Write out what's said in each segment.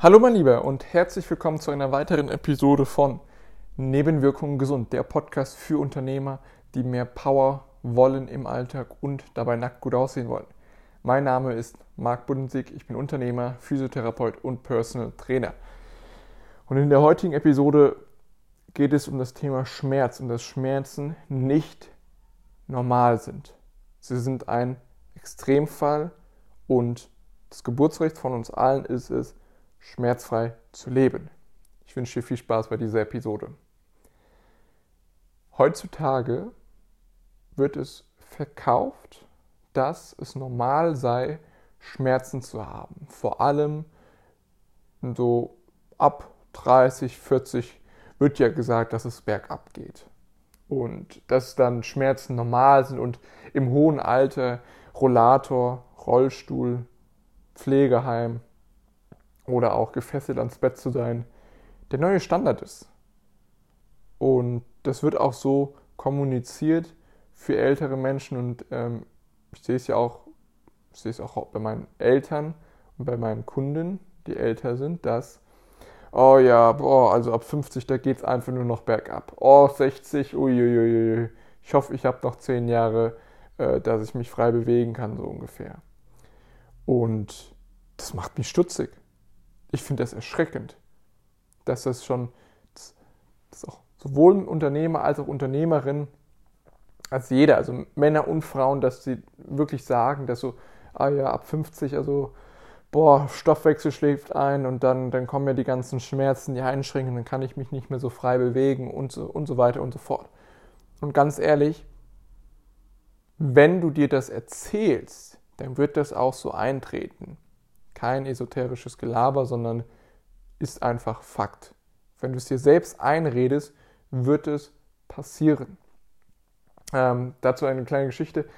Hallo mein Lieber und herzlich willkommen zu einer weiteren Episode von Nebenwirkungen gesund, der Podcast für Unternehmer, die mehr Power wollen im Alltag und dabei nackt gut aussehen wollen. Mein Name ist Marc Budensig, ich bin Unternehmer, Physiotherapeut und Personal Trainer. Und in der heutigen Episode geht es um das Thema Schmerz und dass Schmerzen nicht normal sind. Sie sind ein Extremfall und das Geburtsrecht von uns allen ist es, schmerzfrei zu leben. Ich wünsche dir viel Spaß bei dieser Episode. Heutzutage wird es verkauft, dass es normal sei, Schmerzen zu haben. Vor allem so ab 30, 40 wird ja gesagt, dass es bergab geht. Und dass dann Schmerzen normal sind und im hohen Alter Rollator, Rollstuhl, Pflegeheim oder auch gefesselt ans Bett zu sein, der neue Standard ist. Und das wird auch so kommuniziert für ältere Menschen und ähm, ich sehe es ja auch, ich sehe es auch bei meinen Eltern und bei meinen Kunden, die älter sind, dass, oh ja, boah, also ab 50, da geht es einfach nur noch bergab. Oh, 60, uiuiui, ich hoffe, ich habe noch 10 Jahre, äh, dass ich mich frei bewegen kann, so ungefähr. Und das macht mich stutzig. Ich finde das erschreckend, dass das schon, das, das auch sowohl Unternehmer als auch Unternehmerin als jeder, also Männer und Frauen, dass sie wirklich sagen, dass so, ah ja, ab 50, also boah, Stoffwechsel schläft ein und dann, dann kommen ja die ganzen Schmerzen, die Einschränkungen, dann kann ich mich nicht mehr so frei bewegen und so, und so weiter und so fort. Und ganz ehrlich, wenn du dir das erzählst, dann wird das auch so eintreten. Kein esoterisches Gelaber, sondern ist einfach Fakt. Wenn du es dir selbst einredest, wird es passieren. Ähm, dazu eine kleine Geschichte.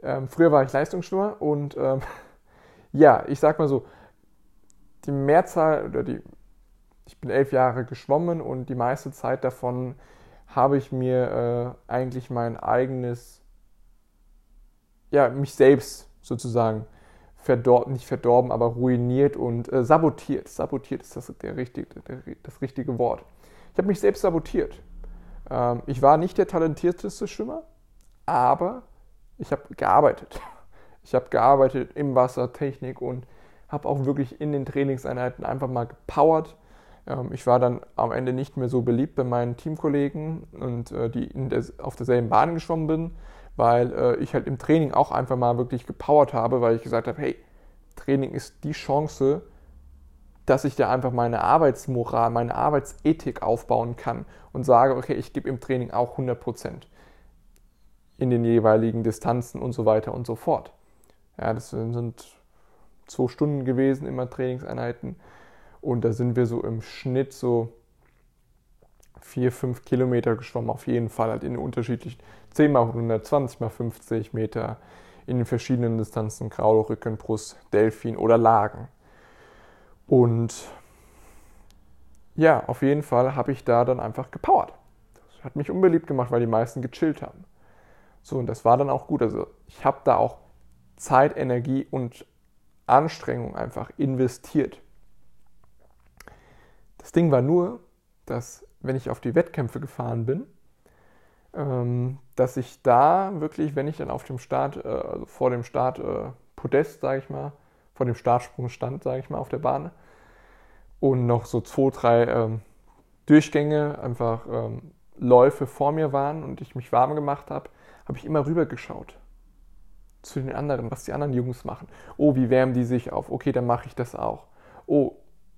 Ähm, früher war ich Leistungsschwimmer und ähm, ja, ich sag mal so, die Mehrzahl oder die, ich bin elf Jahre geschwommen und die meiste Zeit davon habe ich mir äh, eigentlich mein eigenes, ja, mich selbst sozusagen verdorben, nicht verdorben, aber ruiniert und äh, sabotiert. Sabotiert ist das, der richtige, der, das richtige Wort. Ich habe mich selbst sabotiert. Ähm, ich war nicht der talentierteste Schwimmer, aber ich habe gearbeitet. Ich habe gearbeitet im Wassertechnik und habe auch wirklich in den Trainingseinheiten einfach mal gepowert. Ähm, ich war dann am Ende nicht mehr so beliebt bei meinen Teamkollegen und äh, die der, auf derselben Bahn geschwommen bin, weil äh, ich halt im Training auch einfach mal wirklich gepowert habe, weil ich gesagt habe, hey, Training ist die Chance, dass ich da einfach meine Arbeitsmoral, meine Arbeitsethik aufbauen kann und sage, okay, ich gebe im Training auch 100 Prozent in den jeweiligen Distanzen und so weiter und so fort. Ja, das sind zwei Stunden gewesen, immer Trainingseinheiten. Und da sind wir so im Schnitt so vier, fünf Kilometer geschwommen, auf jeden Fall halt in unterschiedlichen 10 mal 100, 20 mal 50 Meter in den verschiedenen Distanzen, Kraul, Rücken, Brust, Delfin oder Lagen. Und ja, auf jeden Fall habe ich da dann einfach gepowert. Das hat mich unbeliebt gemacht, weil die meisten gechillt haben. So, und das war dann auch gut. Also ich habe da auch Zeit, Energie und Anstrengung einfach investiert. Das Ding war nur, dass wenn ich auf die Wettkämpfe gefahren bin, ähm, dass ich da wirklich, wenn ich dann auf dem Start, äh, also vor dem Start äh, Podest, sage ich mal, vor dem Startsprung stand, sage ich mal, auf der Bahn und noch so zwei, drei ähm, Durchgänge, einfach ähm, Läufe vor mir waren und ich mich warm gemacht habe, habe ich immer rüber geschaut zu den anderen, was die anderen Jungs machen. Oh, wie wärmen die sich auf? Okay, dann mache ich das auch. Oh,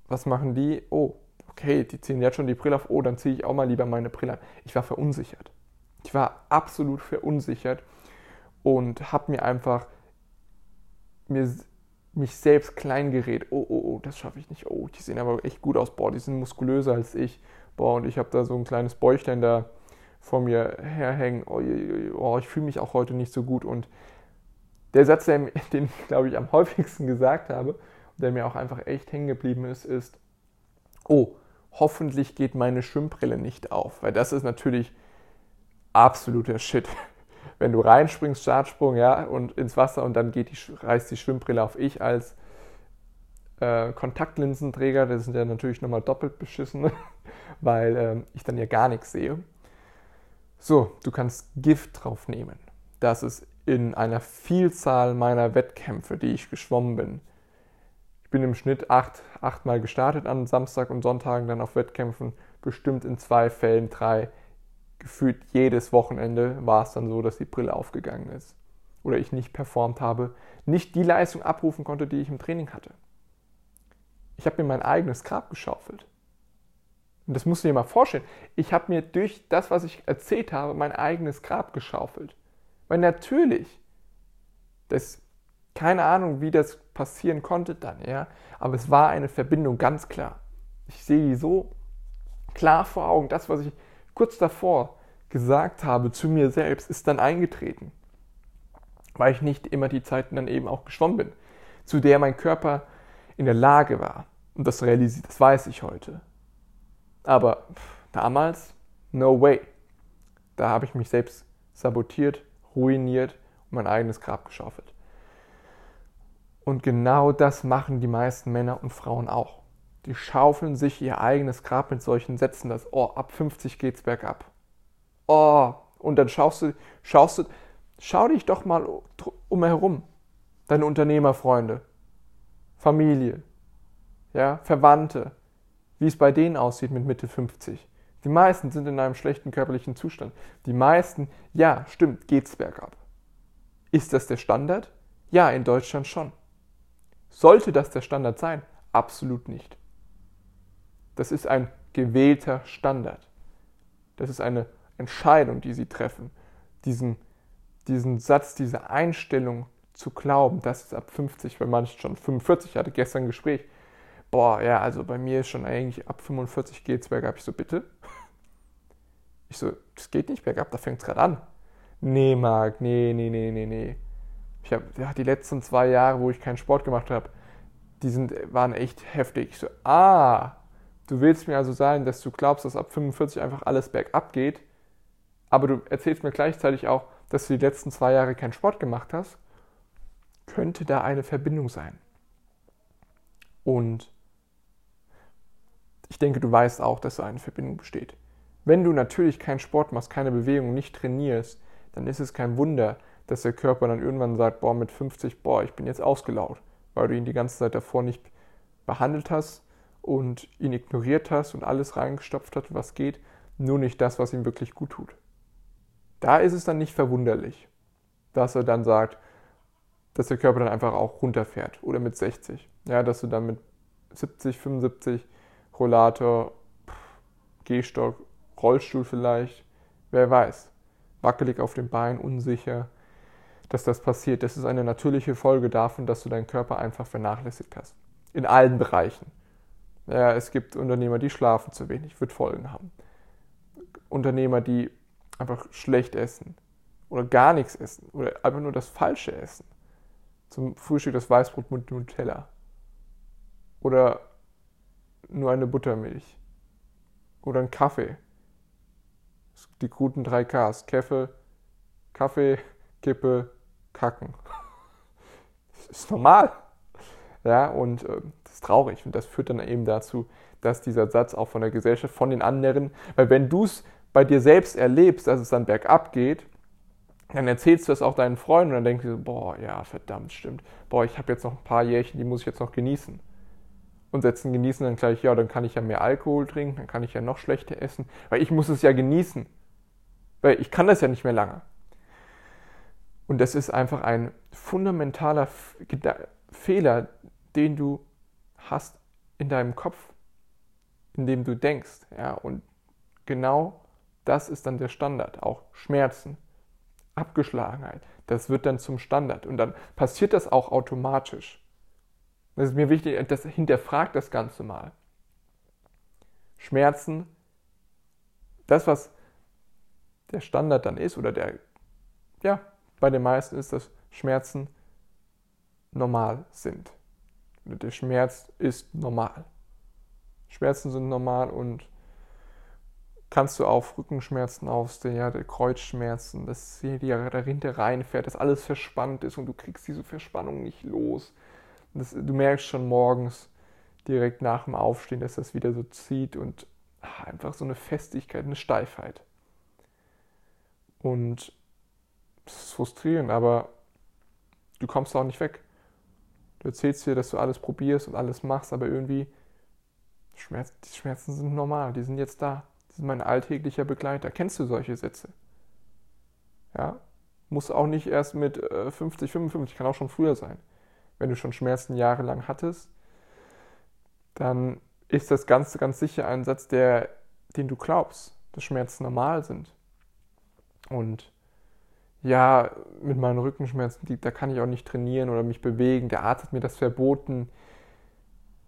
was machen die? Oh, okay, die ziehen jetzt schon die Brille auf. Oh, dann ziehe ich auch mal lieber meine Brille an. Ich war verunsichert. Ich war absolut verunsichert und habe mir einfach mir, mich selbst klein gerät. Oh, oh, oh, das schaffe ich nicht. Oh, die sehen aber echt gut aus. Boah, die sind muskulöser als ich. Boah, und ich habe da so ein kleines Bäuchlein da vor mir herhängen, oh, oh, ich fühle mich auch heute nicht so gut. Und der Satz, den ich, glaube ich, am häufigsten gesagt habe, der mir auch einfach echt hängen geblieben ist, ist, oh, hoffentlich geht meine Schwimmbrille nicht auf. Weil das ist natürlich absoluter Shit. Wenn du reinspringst, Startsprung, ja, und ins Wasser und dann geht die, reißt die Schwimmbrille auf. Ich als äh, Kontaktlinsenträger, das sind ja natürlich nochmal doppelt beschissen, weil äh, ich dann ja gar nichts sehe. So, du kannst Gift drauf nehmen. Das ist in einer Vielzahl meiner Wettkämpfe, die ich geschwommen bin. Ich bin im Schnitt acht, achtmal gestartet an Samstag und Sonntagen dann auf Wettkämpfen, bestimmt in zwei Fällen drei. Gefühlt jedes Wochenende war es dann so, dass die Brille aufgegangen ist. Oder ich nicht performt habe, nicht die Leistung abrufen konnte, die ich im Training hatte. Ich habe mir mein eigenes Grab geschaufelt. Und das musst du dir mal vorstellen. Ich habe mir durch das, was ich erzählt habe, mein eigenes Grab geschaufelt. Weil natürlich, das, keine Ahnung, wie das passieren konnte dann, ja, aber es war eine Verbindung, ganz klar. Ich sehe die so klar vor Augen. Das, was ich kurz davor gesagt habe zu mir selbst, ist dann eingetreten. Weil ich nicht immer die Zeiten dann eben auch geschwommen bin, zu der mein Körper in der Lage war. Und das realisiert, das weiß ich heute. Aber damals, no way. Da habe ich mich selbst sabotiert, ruiniert und mein eigenes Grab geschaufelt. Und genau das machen die meisten Männer und Frauen auch. Die schaufeln sich ihr eigenes Grab mit solchen Sätzen, dass, oh, ab 50 geht's bergab. Oh, und dann schaust du, schaust du, schau dich doch mal umherum. Deine Unternehmerfreunde, Familie, ja, Verwandte, wie es bei denen aussieht mit Mitte 50. Die meisten sind in einem schlechten körperlichen Zustand. Die meisten, ja, stimmt, geht's bergab. Ist das der Standard? Ja, in Deutschland schon. Sollte das der Standard sein? Absolut nicht. Das ist ein gewählter Standard. Das ist eine Entscheidung, die sie treffen. Diesen, diesen Satz, diese Einstellung zu glauben, dass es ab 50, bei manchen schon 45, ich hatte gestern ein Gespräch, boah, ja, also bei mir ist schon eigentlich ab 45 geht es bergab. Ich so, bitte? Ich so, das geht nicht bergab, da fängt es gerade an. Nee, Marc, nee, nee, nee, nee, nee. Ich habe ja, die letzten zwei Jahre, wo ich keinen Sport gemacht habe, die sind, waren echt heftig. Ich so, ah, du willst mir also sagen, dass du glaubst, dass ab 45 einfach alles bergab geht, aber du erzählst mir gleichzeitig auch, dass du die letzten zwei Jahre keinen Sport gemacht hast, könnte da eine Verbindung sein. Und ich denke, du weißt auch, dass da eine Verbindung besteht. Wenn du natürlich keinen Sport machst, keine Bewegung, nicht trainierst, dann ist es kein Wunder, dass der Körper dann irgendwann sagt, boah, mit 50, boah, ich bin jetzt ausgelaugt, weil du ihn die ganze Zeit davor nicht behandelt hast und ihn ignoriert hast und alles reingestopft hast, was geht, nur nicht das, was ihm wirklich gut tut. Da ist es dann nicht verwunderlich, dass er dann sagt, dass der Körper dann einfach auch runterfährt oder mit 60. Ja, dass du dann mit 70, 75 Rollator, Gehstock, Rollstuhl vielleicht, wer weiß. Wackelig auf dem Bein, unsicher, dass das passiert. Das ist eine natürliche Folge davon, dass du deinen Körper einfach vernachlässigt hast. In allen Bereichen. Ja, es gibt Unternehmer, die schlafen zu wenig, wird Folgen haben. Unternehmer, die einfach schlecht essen oder gar nichts essen oder einfach nur das Falsche essen. Zum Frühstück das Weißbrot mit Nutella. Oder nur eine Buttermilch. Oder ein Kaffee. Die guten drei Ks. Kaffee, Kaffee, Kippe, Kacken. Das ist normal. Ja, und äh, das ist traurig. Und das führt dann eben dazu, dass dieser Satz auch von der Gesellschaft, von den anderen, weil wenn du es bei dir selbst erlebst, dass es dann bergab geht, dann erzählst du das auch deinen Freunden und dann denkst du, boah, ja, verdammt, stimmt. Boah, ich habe jetzt noch ein paar Jährchen, die muss ich jetzt noch genießen und setzen genießen dann gleich, ja, dann kann ich ja mehr Alkohol trinken, dann kann ich ja noch schlechter essen, weil ich muss es ja genießen. Weil ich kann das ja nicht mehr lange. Und das ist einfach ein fundamentaler Fehler, den du hast in deinem Kopf, in dem du denkst. Ja, und genau das ist dann der Standard. Auch Schmerzen, Abgeschlagenheit, das wird dann zum Standard. Und dann passiert das auch automatisch. Das ist mir wichtig, das hinterfragt das Ganze mal. Schmerzen, das, was der Standard dann ist, oder der, ja, bei den meisten ist, dass Schmerzen normal sind. Der Schmerz ist normal. Schmerzen sind normal und kannst du auf Rückenschmerzen aufstehen, ja, Kreuzschmerzen, dass hier die dahinter reinfährt, dass alles verspannt ist und du kriegst diese Verspannung nicht los Das, du merkst schon morgens direkt nach dem Aufstehen, dass das wieder so zieht und ach, einfach so eine Festigkeit, eine Steifheit. Und das ist frustrierend, aber du kommst auch nicht weg. Du erzählst dir, dass du alles probierst und alles machst, aber irgendwie, Schmerz, die Schmerzen sind normal, die sind jetzt da. Die sind mein alltäglicher Begleiter. Kennst du solche Sätze? Ja? Muss auch nicht erst mit 50, äh, 55, kann auch schon früher sein. Wenn du schon Schmerzen jahrelang hattest, dann ist das ganz, ganz sicher ein Satz, der, den du glaubst, dass Schmerzen normal sind. Und ja, mit meinen Rückenschmerzen, da kann ich auch nicht trainieren oder mich bewegen. Der Arzt hat mir das verboten.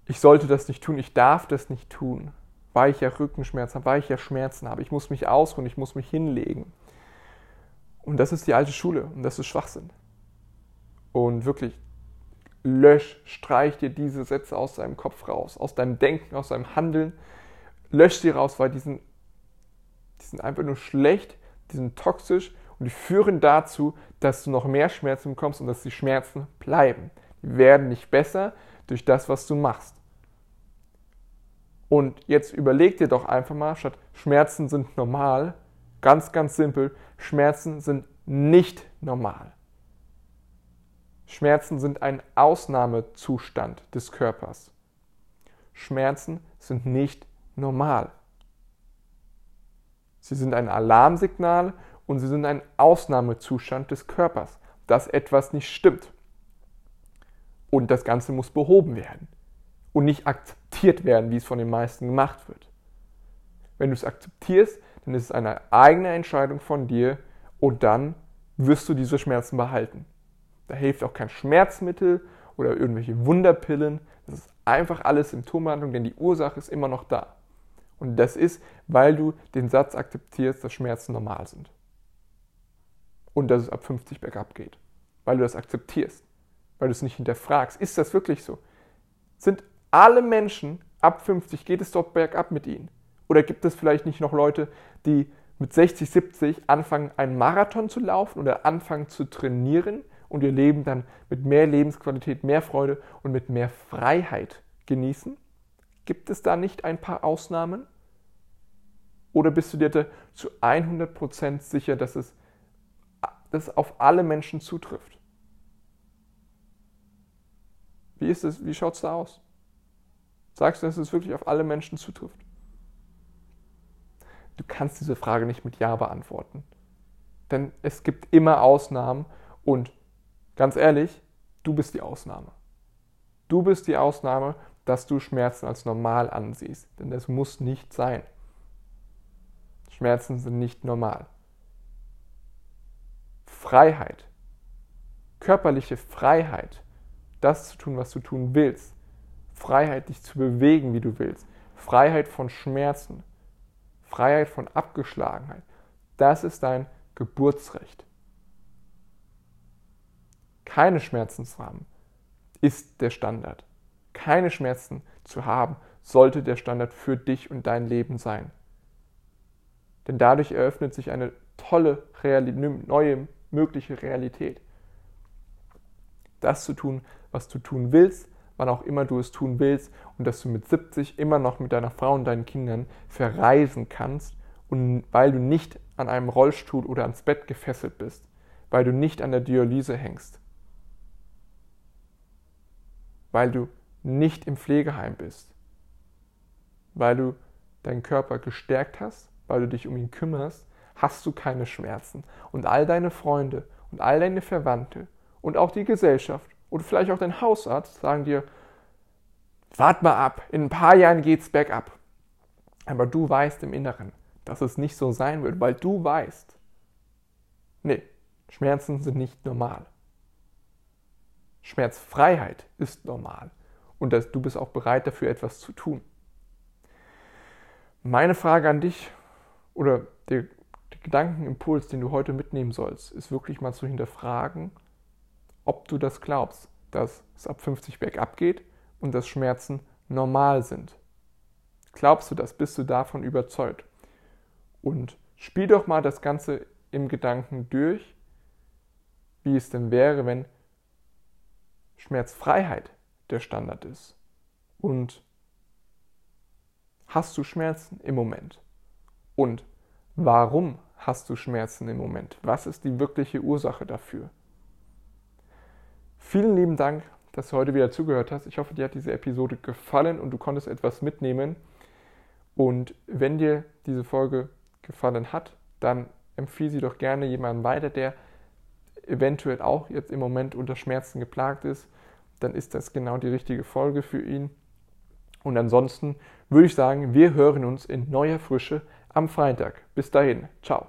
Ich sollte das nicht tun, ich darf das nicht tun, weil ich ja Rückenschmerzen habe, weil ich ja Schmerzen habe. Ich muss mich ausruhen, ich muss mich hinlegen. Und das ist die alte Schule und das ist Schwachsinn. Und wirklich, lösch, streich dir diese Sätze aus deinem Kopf raus, aus deinem Denken, aus deinem Handeln. Lösch sie raus, weil die sind, die sind einfach nur schlecht, die sind toxisch und die führen dazu, dass du noch mehr Schmerzen bekommst und dass die Schmerzen bleiben. Die werden nicht besser durch das, was du machst. Und jetzt überleg dir doch einfach mal, statt Schmerzen sind normal, Ganz, ganz simpel. Schmerzen sind nicht normal. Schmerzen sind ein Ausnahmezustand des Körpers. Schmerzen sind nicht normal. Sie sind ein Alarmsignal und sie sind ein Ausnahmezustand des Körpers, dass etwas nicht stimmt. Und das Ganze muss behoben werden und nicht akzeptiert werden, wie es von den meisten gemacht wird. Wenn du es akzeptierst, dann ist es eine eigene Entscheidung von dir und dann wirst du diese Schmerzen behalten. Da hilft auch kein Schmerzmittel oder irgendwelche Wunderpillen. Das ist einfach alles Symptombehandlung, denn die Ursache ist immer noch da. Und das ist, weil du den Satz akzeptierst, dass Schmerzen normal sind. Und dass es ab 50 bergab geht. Weil du das akzeptierst. Weil du es nicht hinterfragst. Ist das wirklich so? Sind alle Menschen ab 50, geht es dort bergab mit ihnen? Oder gibt es vielleicht nicht noch Leute, die mit 60, 70 anfangen, einen Marathon zu laufen oder anfangen zu trainieren und ihr Leben dann mit mehr Lebensqualität, mehr Freude und mit mehr Freiheit genießen? Gibt es da nicht ein paar Ausnahmen? Oder bist du dir zu 100% sicher, dass es das auf alle Menschen zutrifft? Wie? Wie schaut es da aus? Sagst du, dass es wirklich auf alle Menschen zutrifft? Du kannst diese Frage nicht mit Ja beantworten. Denn es gibt immer Ausnahmen und ganz ehrlich, du bist die Ausnahme. Du bist die Ausnahme, dass du Schmerzen als normal ansiehst. Denn das muss nicht sein. Schmerzen sind nicht normal. Freiheit, körperliche Freiheit, das zu tun, was du tun willst. Freiheit, dich zu bewegen, wie du willst. Freiheit von Schmerzen. Freiheit von Abgeschlagenheit. Das ist dein Geburtsrecht. Keine Schmerzen zu haben ist der Standard. Keine Schmerzen zu haben sollte der Standard für dich und dein Leben sein. Denn dadurch eröffnet sich eine tolle, neue, mögliche Realität. Das zu tun, was du tun willst, wann auch immer du es tun willst und dass du mit 70 immer noch mit deiner Frau und deinen Kindern verreisen kannst und weil du nicht an einem Rollstuhl oder ans Bett gefesselt bist, weil du nicht an der Dialyse hängst, weil du nicht im Pflegeheim bist, weil du deinen Körper gestärkt hast, weil du dich um ihn kümmerst, hast du keine Schmerzen. Und all deine Freunde und all deine Verwandte und auch die Gesellschaft oder vielleicht auch dein Hausarzt sagen dir, wart mal ab, in ein paar Jahren geht's bergab. Aber du weißt im Inneren, dass es nicht so sein wird, weil du weißt, nee, Schmerzen sind nicht normal. Schmerzfreiheit ist normal und dass du bist auch bereit dafür etwas zu tun. Meine Frage an dich oder der, der Gedankenimpuls, den du heute mitnehmen sollst, ist wirklich mal zu hinterfragen, ob du das glaubst, dass es ab 50 bergab geht und dass Schmerzen normal sind. Glaubst du das? Bist du davon überzeugt? Und spiel doch mal das Ganze im Gedanken durch, wie es denn wäre, wenn Schmerzfreiheit der Standard ist. Und hast du Schmerzen im Moment? Und warum hast du Schmerzen im Moment? Was ist die wirkliche Ursache dafür? Vielen lieben Dank, dass du heute wieder zugehört hast. Ich hoffe, dir hat diese Episode gefallen und du konntest etwas mitnehmen. Und wenn dir diese Folge gefallen hat, dann empfehle sie doch gerne jemandem weiter, der eventuell auch jetzt im Moment unter Schmerzen geplagt ist. Dann ist das genau die richtige Folge für ihn. Und ansonsten würde ich sagen, wir hören uns in neuer Frische am Freitag. Bis dahin, ciao.